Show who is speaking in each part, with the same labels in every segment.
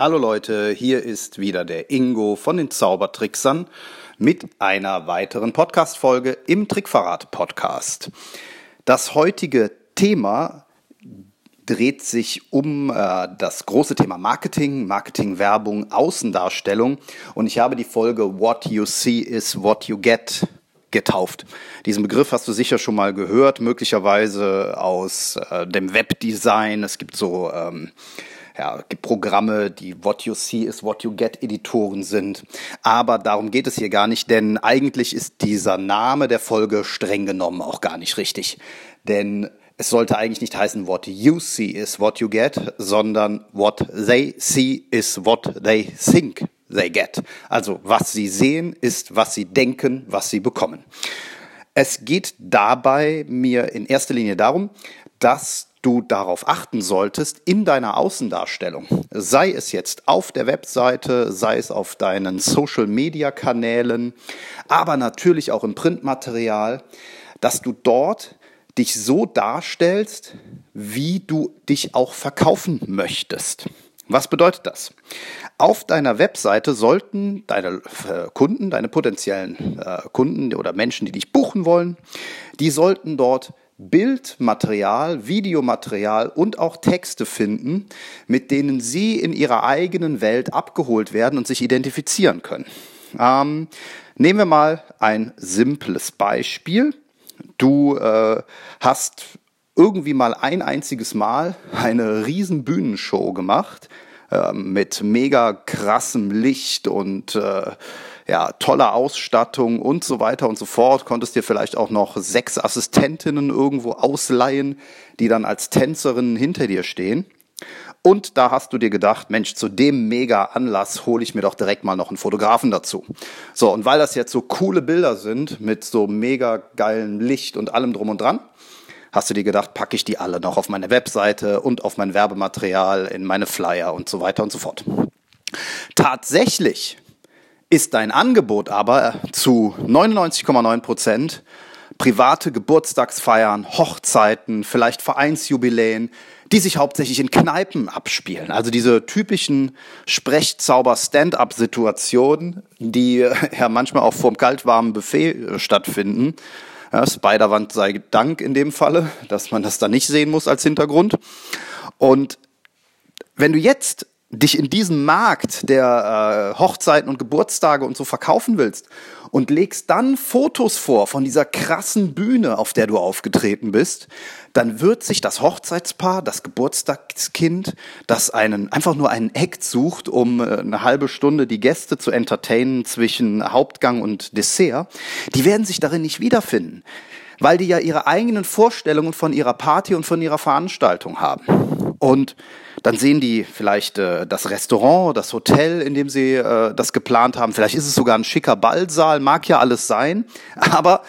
Speaker 1: Hallo Leute, hier ist wieder der Ingo von den Zaubertricksern mit einer weiteren Podcast-Folge im Trickverrat-Podcast. Das heutige Thema dreht sich um äh, das große Thema Marketing, Marketing, Werbung, Außendarstellung und ich habe die Folge What You See is What You Get getauft. Diesen Begriff hast du sicher schon mal gehört, möglicherweise aus äh, dem Webdesign. Es gibt so ähm, ja, gibt Programme, die What You See is What You Get Editoren sind. Aber darum geht es hier gar nicht, denn eigentlich ist dieser Name der Folge streng genommen auch gar nicht richtig. Denn es sollte eigentlich nicht heißen What You See is What You Get, sondern What They See is What They Think They Get. Also was sie sehen ist, was sie denken, was sie bekommen. Es geht dabei mir in erster Linie darum, dass du darauf achten solltest in deiner Außendarstellung. Sei es jetzt auf der Webseite, sei es auf deinen Social-Media-Kanälen, aber natürlich auch im Printmaterial, dass du dort dich so darstellst, wie du dich auch verkaufen möchtest. Was bedeutet das? Auf deiner Webseite sollten deine äh, Kunden, deine potenziellen äh, Kunden oder Menschen, die dich buchen wollen, die sollten dort Bildmaterial, Videomaterial und auch Texte finden, mit denen Sie in Ihrer eigenen Welt abgeholt werden und sich identifizieren können. Ähm, nehmen wir mal ein simples Beispiel. Du äh, hast irgendwie mal ein einziges Mal eine riesen Bühnenshow gemacht äh, mit mega krassem Licht und äh, ja, toller Ausstattung und so weiter und so fort. Konntest dir vielleicht auch noch sechs Assistentinnen irgendwo ausleihen, die dann als Tänzerinnen hinter dir stehen. Und da hast du dir gedacht, Mensch, zu dem mega Anlass hole ich mir doch direkt mal noch einen Fotografen dazu. So, und weil das jetzt so coole Bilder sind mit so mega geilem Licht und allem drum und dran, hast du dir gedacht, packe ich die alle noch auf meine Webseite und auf mein Werbematerial, in meine Flyer und so weiter und so fort. Tatsächlich ist dein Angebot aber zu 99,9 Prozent private Geburtstagsfeiern, Hochzeiten, vielleicht Vereinsjubiläen, die sich hauptsächlich in Kneipen abspielen. Also diese typischen Sprechzauber-Stand-up-Situationen, die ja manchmal auch vorm kaltwarmen Buffet äh, stattfinden. Ja, Spiderwand sei Dank in dem Falle, dass man das da nicht sehen muss als Hintergrund. Und wenn du jetzt dich in diesem Markt der äh, Hochzeiten und Geburtstage und so verkaufen willst und legst dann Fotos vor von dieser krassen Bühne, auf der du aufgetreten bist, dann wird sich das Hochzeitspaar, das Geburtstagskind, das einen einfach nur einen Act sucht, um äh, eine halbe Stunde die Gäste zu entertainen zwischen Hauptgang und Dessert, die werden sich darin nicht wiederfinden, weil die ja ihre eigenen Vorstellungen von ihrer Party und von ihrer Veranstaltung haben. Und dann sehen die vielleicht äh, das Restaurant, das Hotel, in dem sie äh, das geplant haben. Vielleicht ist es sogar ein schicker Ballsaal, mag ja alles sein. Aber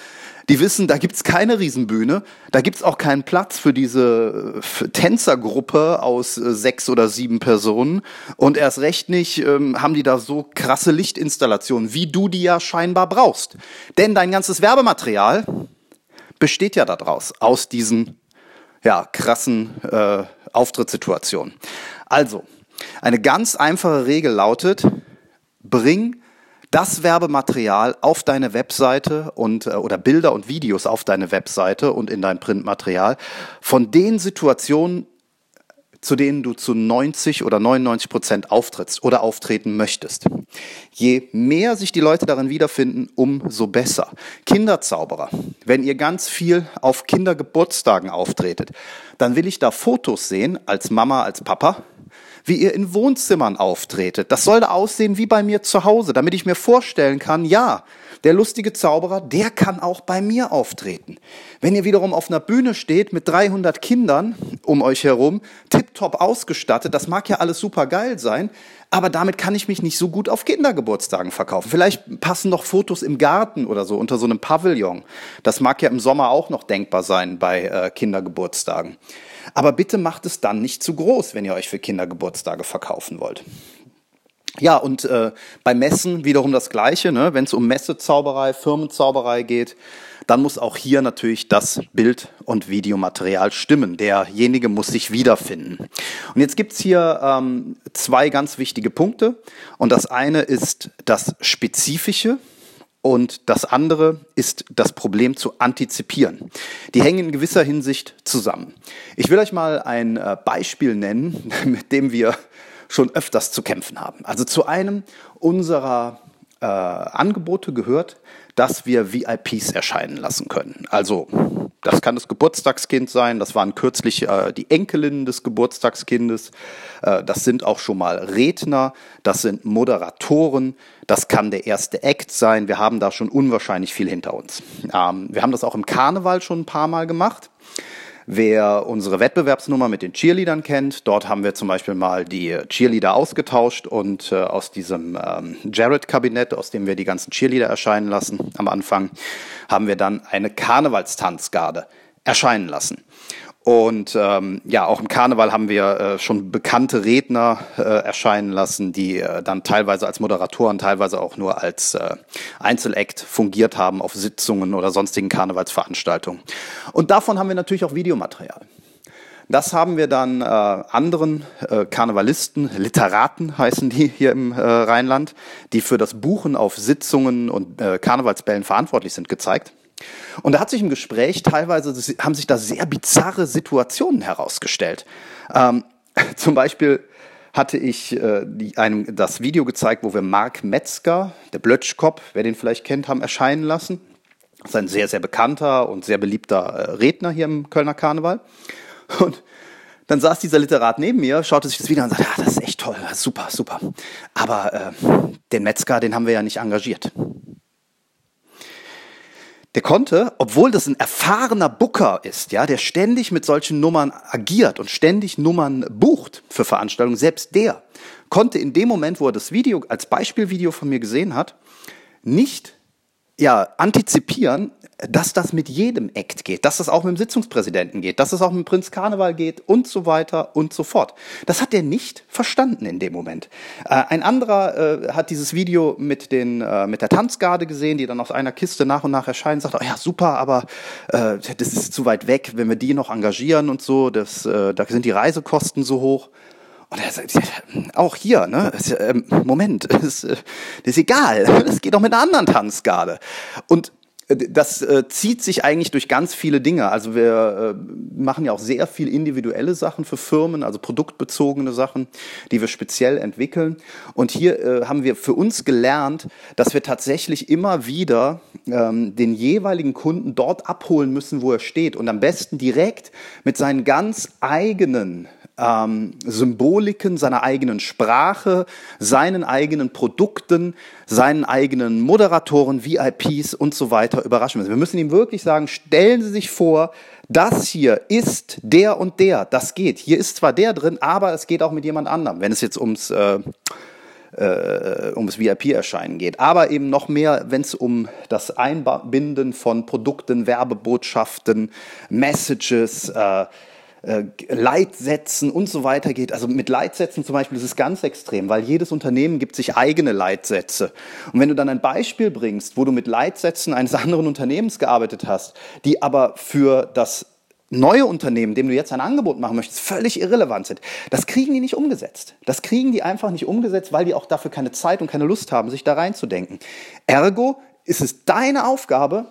Speaker 1: die wissen, da gibt's keine Riesenbühne, da gibt's auch keinen Platz für diese äh, Tänzergruppe aus äh, sechs oder sieben Personen. Und erst recht nicht ähm, haben die da so krasse Lichtinstallationen, wie du die ja scheinbar brauchst. Denn dein ganzes Werbematerial besteht ja daraus, aus diesen ja, krassen äh, Auftrittssituation. Also, eine ganz einfache Regel lautet, bring das Werbematerial auf deine Webseite und äh, oder Bilder und Videos auf deine Webseite und in dein Printmaterial von den Situationen, zu denen du zu 90 oder 99 Prozent auftrittst oder auftreten möchtest. Je mehr sich die Leute darin wiederfinden, umso besser. Kinderzauberer, wenn ihr ganz viel auf Kindergeburtstagen auftretet, dann will ich da Fotos sehen, als Mama, als Papa, wie ihr in Wohnzimmern auftretet. Das soll da aussehen wie bei mir zu Hause, damit ich mir vorstellen kann, ja, der lustige Zauberer, der kann auch bei mir auftreten. Wenn ihr wiederum auf einer Bühne steht mit 300 Kindern um euch herum, tiptop ausgestattet, das mag ja alles super geil sein, aber damit kann ich mich nicht so gut auf Kindergeburtstagen verkaufen. Vielleicht passen noch Fotos im Garten oder so unter so einem Pavillon. Das mag ja im Sommer auch noch denkbar sein bei äh, Kindergeburtstagen. Aber bitte macht es dann nicht zu groß, wenn ihr euch für Kindergeburtstage verkaufen wollt. Ja, und äh, bei Messen wiederum das Gleiche. Ne? Wenn es um Messezauberei, Firmenzauberei geht, dann muss auch hier natürlich das Bild- und Videomaterial stimmen. Derjenige muss sich wiederfinden. Und jetzt gibt's hier ähm, zwei ganz wichtige Punkte. Und das eine ist das Spezifische. Und das andere ist das Problem zu antizipieren. Die hängen in gewisser Hinsicht zusammen. Ich will euch mal ein äh, Beispiel nennen, mit dem wir schon öfters zu kämpfen haben. Also zu einem unserer äh, Angebote gehört, dass wir VIPs erscheinen lassen können. Also das kann das Geburtstagskind sein, das waren kürzlich äh, die Enkelinnen des Geburtstagskindes, äh, das sind auch schon mal Redner, das sind Moderatoren, das kann der erste Act sein. Wir haben da schon unwahrscheinlich viel hinter uns. Ähm, wir haben das auch im Karneval schon ein paar Mal gemacht. Wer unsere Wettbewerbsnummer mit den Cheerleadern kennt, dort haben wir zum Beispiel mal die Cheerleader ausgetauscht und äh, aus diesem ähm, Jared-Kabinett, aus dem wir die ganzen Cheerleader erscheinen lassen am Anfang, haben wir dann eine Karnevalstanzgarde erscheinen lassen. Und ähm, ja, auch im Karneval haben wir äh, schon bekannte Redner äh, erscheinen lassen, die äh, dann teilweise als Moderatoren, teilweise auch nur als äh, Einzelakt fungiert haben auf Sitzungen oder sonstigen Karnevalsveranstaltungen. Und davon haben wir natürlich auch Videomaterial. Das haben wir dann äh, anderen äh, Karnevalisten, Literaten heißen die hier im äh, Rheinland, die für das Buchen auf Sitzungen und äh, Karnevalsbällen verantwortlich sind, gezeigt. Und da hat sich im Gespräch teilweise, haben sich da sehr bizarre Situationen herausgestellt. Ähm, zum Beispiel hatte ich äh, die, einem das Video gezeigt, wo wir Mark Metzger, der Blötschkopf, wer den vielleicht kennt, haben erscheinen lassen. Das ist ein sehr, sehr bekannter und sehr beliebter äh, Redner hier im Kölner Karneval. Und dann saß dieser Literat neben mir, schaute sich das Video an und sagte, ah, das ist echt toll, super, super. Aber äh, den Metzger, den haben wir ja nicht engagiert. Der konnte, obwohl das ein erfahrener Booker ist, ja, der ständig mit solchen Nummern agiert und ständig Nummern bucht für Veranstaltungen, selbst der konnte in dem Moment, wo er das Video als Beispielvideo von mir gesehen hat, nicht ja, antizipieren, dass das mit jedem Act geht, dass das auch mit dem Sitzungspräsidenten geht, dass das auch mit dem Prinz Karneval geht und so weiter und so fort. Das hat er nicht verstanden in dem Moment. Äh, ein anderer äh, hat dieses Video mit, den, äh, mit der Tanzgarde gesehen, die dann aus einer Kiste nach und nach erscheinen, sagt, oh ja, super, aber äh, das ist zu weit weg, wenn wir die noch engagieren und so, das, äh, da sind die Reisekosten so hoch. Und er sagt, auch hier, ne, ähm, Moment, das, das ist egal, das geht auch mit einer anderen Tanzgarde. Und äh, das äh, zieht sich eigentlich durch ganz viele Dinge. Also wir äh, machen ja auch sehr viel individuelle Sachen für Firmen, also produktbezogene Sachen, die wir speziell entwickeln. Und hier äh, haben wir für uns gelernt, dass wir tatsächlich immer wieder ähm, den jeweiligen Kunden dort abholen müssen, wo er steht und am besten direkt mit seinen ganz eigenen ähm, Symboliken, seiner eigenen Sprache, seinen eigenen Produkten, seinen eigenen Moderatoren, VIPs und so weiter überraschen müssen. Wir müssen ihm wirklich sagen, stellen Sie sich vor, das hier ist der und der, das geht. Hier ist zwar der drin, aber es geht auch mit jemand anderem, wenn es jetzt ums äh, äh, ums VIP-Erscheinen geht. Aber eben noch mehr, wenn es um das Einbinden von Produkten, Werbebotschaften, Messages, äh, Leitsätzen und so weiter geht. Also mit Leitsätzen zum Beispiel ist es ganz extrem, weil jedes Unternehmen gibt sich eigene Leitsätze. Und wenn du dann ein Beispiel bringst, wo du mit Leitsätzen eines anderen Unternehmens gearbeitet hast, die aber für das neue Unternehmen, dem du jetzt ein Angebot machen möchtest, völlig irrelevant sind. Das kriegen die nicht umgesetzt. Das kriegen die einfach nicht umgesetzt, weil die auch dafür keine Zeit und keine Lust haben, sich da reinzudenken. Ergo ist es deine Aufgabe,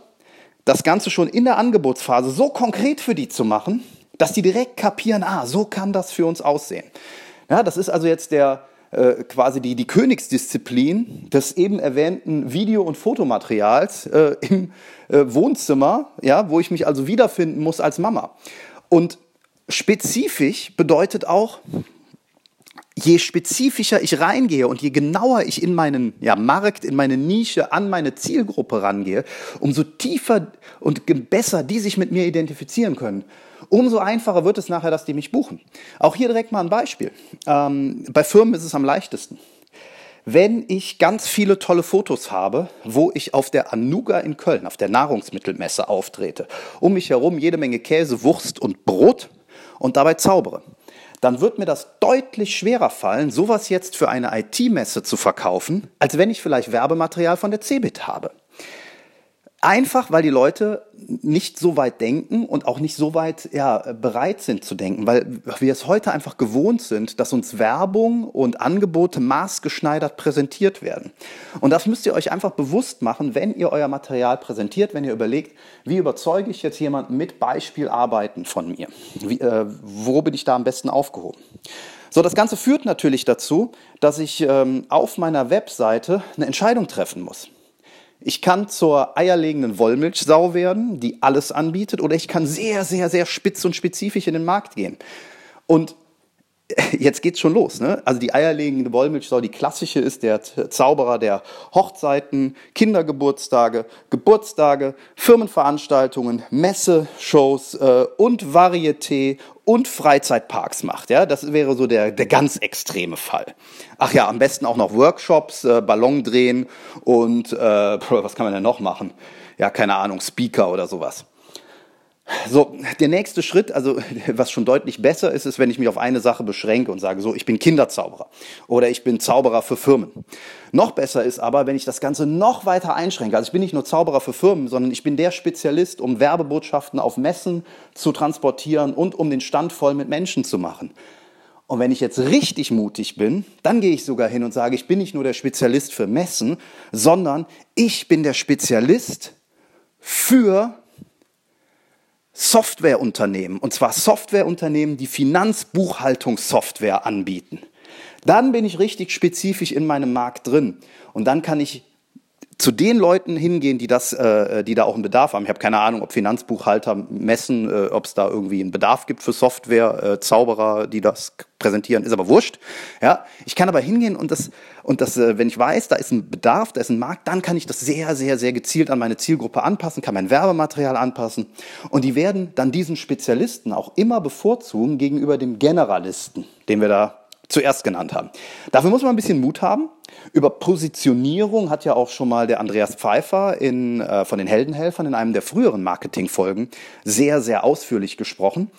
Speaker 1: das Ganze schon in der Angebotsphase so konkret für die zu machen, dass die direkt kapieren, ah, so kann das für uns aussehen. Ja, das ist also jetzt der, äh, quasi die, die Königsdisziplin des eben erwähnten Video- und Fotomaterials äh, im äh, Wohnzimmer, ja, wo ich mich also wiederfinden muss als Mama. Und spezifisch bedeutet auch, je spezifischer ich reingehe und je genauer ich in meinen ja, Markt, in meine Nische, an meine Zielgruppe rangehe, umso tiefer und besser die sich mit mir identifizieren können, umso einfacher wird es nachher, dass die mich buchen. Auch hier direkt mal ein Beispiel. Ähm, bei Firmen ist es am leichtesten. Wenn ich ganz viele tolle Fotos habe, wo ich auf der Anuga in Köln, auf der Nahrungsmittelmesse auftrete, um mich herum jede Menge Käse, Wurst und Brot und dabei zaubere, dann wird mir das deutlich schwerer fallen, sowas jetzt für eine IT-Messe zu verkaufen, als wenn ich vielleicht Werbematerial von der Cebit habe. Einfach, weil die Leute nicht so weit denken und auch nicht so weit ja, bereit sind zu denken, weil wir es heute einfach gewohnt sind, dass uns Werbung und Angebote maßgeschneidert präsentiert werden. Und das müsst ihr euch einfach bewusst machen, wenn ihr euer Material präsentiert, wenn ihr überlegt, wie überzeuge ich jetzt jemanden mit Beispielarbeiten von mir? Wie, äh, wo bin ich da am besten aufgehoben? So, das Ganze führt natürlich dazu, dass ich ähm, auf meiner Webseite eine Entscheidung treffen muss. Ich kann zur eierlegenden Wollmilchsau werden, die alles anbietet, oder ich kann sehr, sehr, sehr spitz und spezifisch in den Markt gehen. Und jetzt geht's schon los. Ne? Also die eierlegende Wollmilchsau, die klassische ist der Zauberer der Hochzeiten, Kindergeburtstage, Geburtstage, Firmenveranstaltungen, Messe, Shows äh, und Varieté und Freizeitparks macht. Ja, das wäre so der, der ganz extreme Fall. Ach ja, am besten auch noch Workshops, äh, Ballon drehen und äh, was kann man denn noch machen? Ja, keine Ahnung, Speaker oder sowas. So, der nächste Schritt, also was schon deutlich besser ist, ist, wenn ich mich auf eine Sache beschränke und sage, so, ich bin Kinderzauberer oder ich bin Zauberer für Firmen. Noch besser ist aber, wenn ich das Ganze noch weiter einschränke. Also ich bin nicht nur Zauberer für Firmen, sondern ich bin der Spezialist, um Werbebotschaften auf Messen zu transportieren und um den Stand voll mit Menschen zu machen. Und wenn ich jetzt richtig mutig bin, dann gehe ich sogar hin und sage, ich bin nicht nur der Spezialist für Messen, sondern ich bin der Spezialist für Softwareunternehmen, und zwar Softwareunternehmen, die Finanzbuchhaltungssoftware anbieten. Dann bin ich richtig spezifisch in meinem Markt drin. Und dann kann ich zu den Leuten hingehen, die das, äh, die da auch einen Bedarf haben. Ich habe keine Ahnung, ob Finanzbuchhalter messen, äh, ob es da irgendwie einen Bedarf gibt für Software, äh, Zauberer, die das präsentieren, ist aber wurscht. Ja, ich kann aber hingehen und das und das, äh, wenn ich weiß, da ist ein Bedarf, da ist ein Markt, dann kann ich das sehr, sehr, sehr gezielt an meine Zielgruppe anpassen, kann mein Werbematerial anpassen und die werden dann diesen Spezialisten auch immer bevorzugen gegenüber dem Generalisten, den wir da zuerst genannt haben. Dafür muss man ein bisschen Mut haben. Über Positionierung hat ja auch schon mal der Andreas Pfeiffer in, äh, von den Heldenhelfern in einem der früheren Marketingfolgen sehr, sehr ausführlich gesprochen.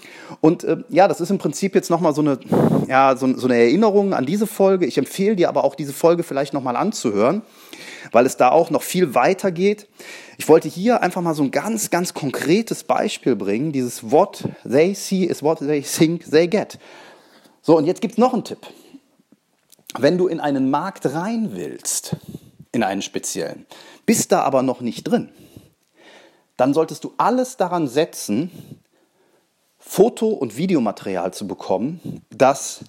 Speaker 1: Und äh, ja, das ist im Prinzip jetzt nochmal so ja, so, so eine Erinnerung an diese Folge. Ich empfehle dir aber auch diese Folge vielleicht nochmal anzuhören, weil es da auch noch viel weiter geht. Ich wollte hier einfach mal so ein ganz, ganz konkretes Beispiel bringen. Dieses What they see is what they think they get. So, und jetzt gibt es noch einen Tipp. Wenn du in einen Markt rein willst, in einen speziellen, bist da aber noch nicht drin, dann solltest du alles daran setzen, Foto- und Videomaterial zu bekommen, das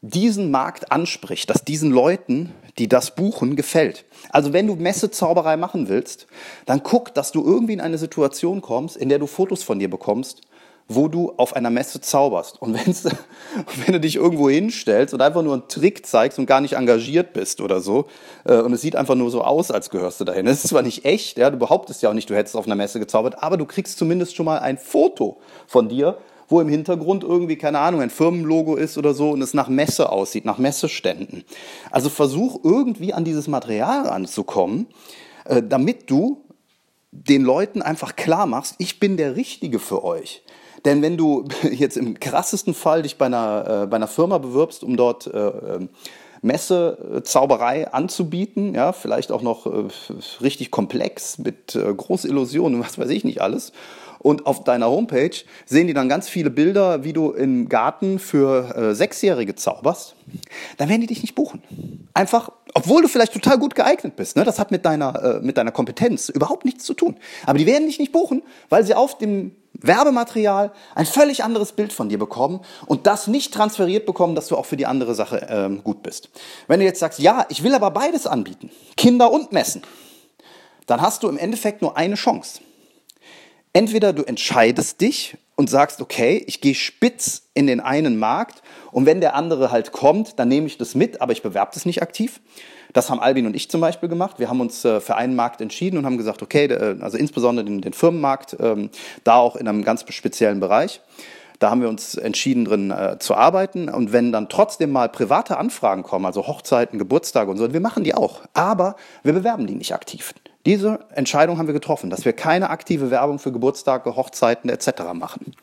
Speaker 1: diesen Markt anspricht, das diesen Leuten, die das buchen, gefällt. Also wenn du Messezauberei machen willst, dann guck, dass du irgendwie in eine Situation kommst, in der du Fotos von dir bekommst, wo du auf einer Messe zauberst. Und wenn du dich irgendwo hinstellst und einfach nur einen Trick zeigst und gar nicht engagiert bist oder so, äh, und es sieht einfach nur so aus, als gehörst du dahin. Es ist zwar nicht echt, ja, du behauptest ja auch nicht, du hättest auf einer Messe gezaubert, aber du kriegst zumindest schon mal ein Foto von dir, wo im Hintergrund irgendwie, keine Ahnung, ein Firmenlogo ist oder so und es nach Messe aussieht, nach Messeständen. Also versuch irgendwie an dieses Material ranzukommen, äh, damit du den Leuten einfach klar machst, ich bin der Richtige für euch. Denn wenn du jetzt im krassesten Fall dich bei einer, äh, bei einer Firma bewirbst, um dort äh, ähm, Messezauberei anzubieten, ja, vielleicht auch noch äh, richtig komplex mit äh, Großillusionen, was weiß ich nicht alles. Und auf deiner Homepage sehen die dann ganz viele Bilder, wie du im Garten für äh, Sechsjährige zauberst. Dann werden die dich nicht buchen. Einfach, obwohl du vielleicht total gut geeignet bist. Ne? Das hat mit deiner, äh, mit deiner Kompetenz überhaupt nichts zu tun. Aber die werden dich nicht buchen, weil sie auf dem Werbematerial ein völlig anderes Bild von dir bekommen und das nicht transferiert bekommen, dass du auch für die andere Sache ähm, gut bist. Wenn du jetzt sagst, ja, ich will aber beides anbieten, Kinder und Messen, dann hast du im Endeffekt nur eine Chance. Entweder du entscheidest dich und sagst, okay, ich gehe spitz in den einen Markt und wenn der andere halt kommt, dann nehme ich das mit, aber ich bewerbe das nicht aktiv. Das haben Albin und ich zum Beispiel gemacht. Wir haben uns äh, für einen Markt entschieden und haben gesagt, okay, also insbesondere den, den Firmenmarkt, ähm, da auch in einem ganz speziellen Bereich. Da haben wir uns entschieden, drin äh, zu arbeiten. Und wenn dann trotzdem mal private Anfragen kommen, also Hochzeiten, Geburtstage und so, wir machen die auch. Aber wir bewerben die nicht aktiv. Diese Entscheidung haben wir getroffen, dass wir keine aktive Werbung für Geburtstage, Hochzeiten etc. machen.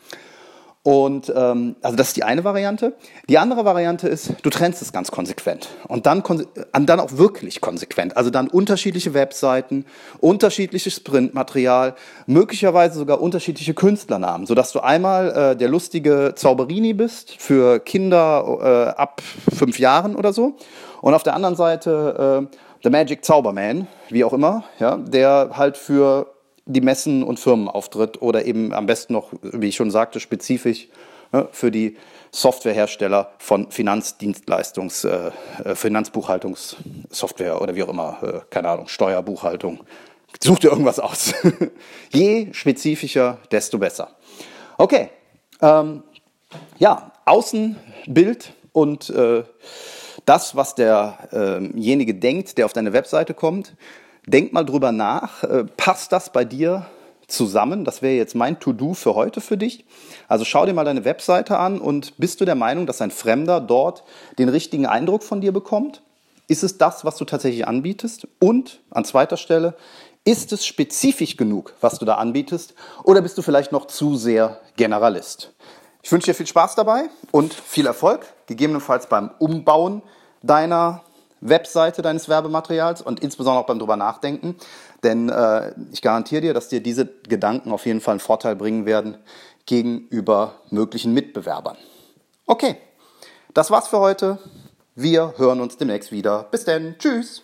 Speaker 1: Und ähm, also das ist die eine Variante. Die andere Variante ist, du trennst es ganz konsequent und dann, dann auch wirklich konsequent. Also dann unterschiedliche Webseiten, unterschiedliches Printmaterial, möglicherweise sogar unterschiedliche Künstlernamen, sodass du einmal äh, der lustige Zauberini bist für Kinder äh, ab fünf Jahren oder so und auf der anderen Seite äh, The Magic Zauberman, wie auch immer, ja, der halt für die Messen und Firmen auftritt oder eben am besten noch, wie ich schon sagte, spezifisch ne, für die Softwarehersteller von Finanzdienstleistungs-, äh, äh, Finanzbuchhaltungssoftware oder wie auch immer, äh, keine Ahnung, Steuerbuchhaltung. Such dir irgendwas aus. Je spezifischer, desto besser. Okay, ähm, ja, Außenbild und äh, das, was derjenige denkt, der auf deine Webseite kommt, Denk mal drüber nach, äh, passt das bei dir zusammen? Das wäre jetzt mein To-Do für heute für dich. Also schau dir mal deine Webseite an und bist du der Meinung, dass ein Fremder dort den richtigen Eindruck von dir bekommt? Ist es das, was du tatsächlich anbietest? Und an zweiter Stelle, ist es spezifisch genug, was du da anbietest? Oder bist du vielleicht noch zu sehr Generalist? Ich wünsche dir viel Spaß dabei und viel Erfolg, gegebenenfalls beim Umbauen deiner Webseite deines Werbematerials und insbesondere auch beim drüber nachdenken. Denn äh, ich garantiere dir, dass dir diese Gedanken auf jeden Fall einen Vorteil bringen werden gegenüber möglichen Mitbewerbern. Okay, das war's für heute. Wir hören uns demnächst wieder. Bis denn. Tschüss.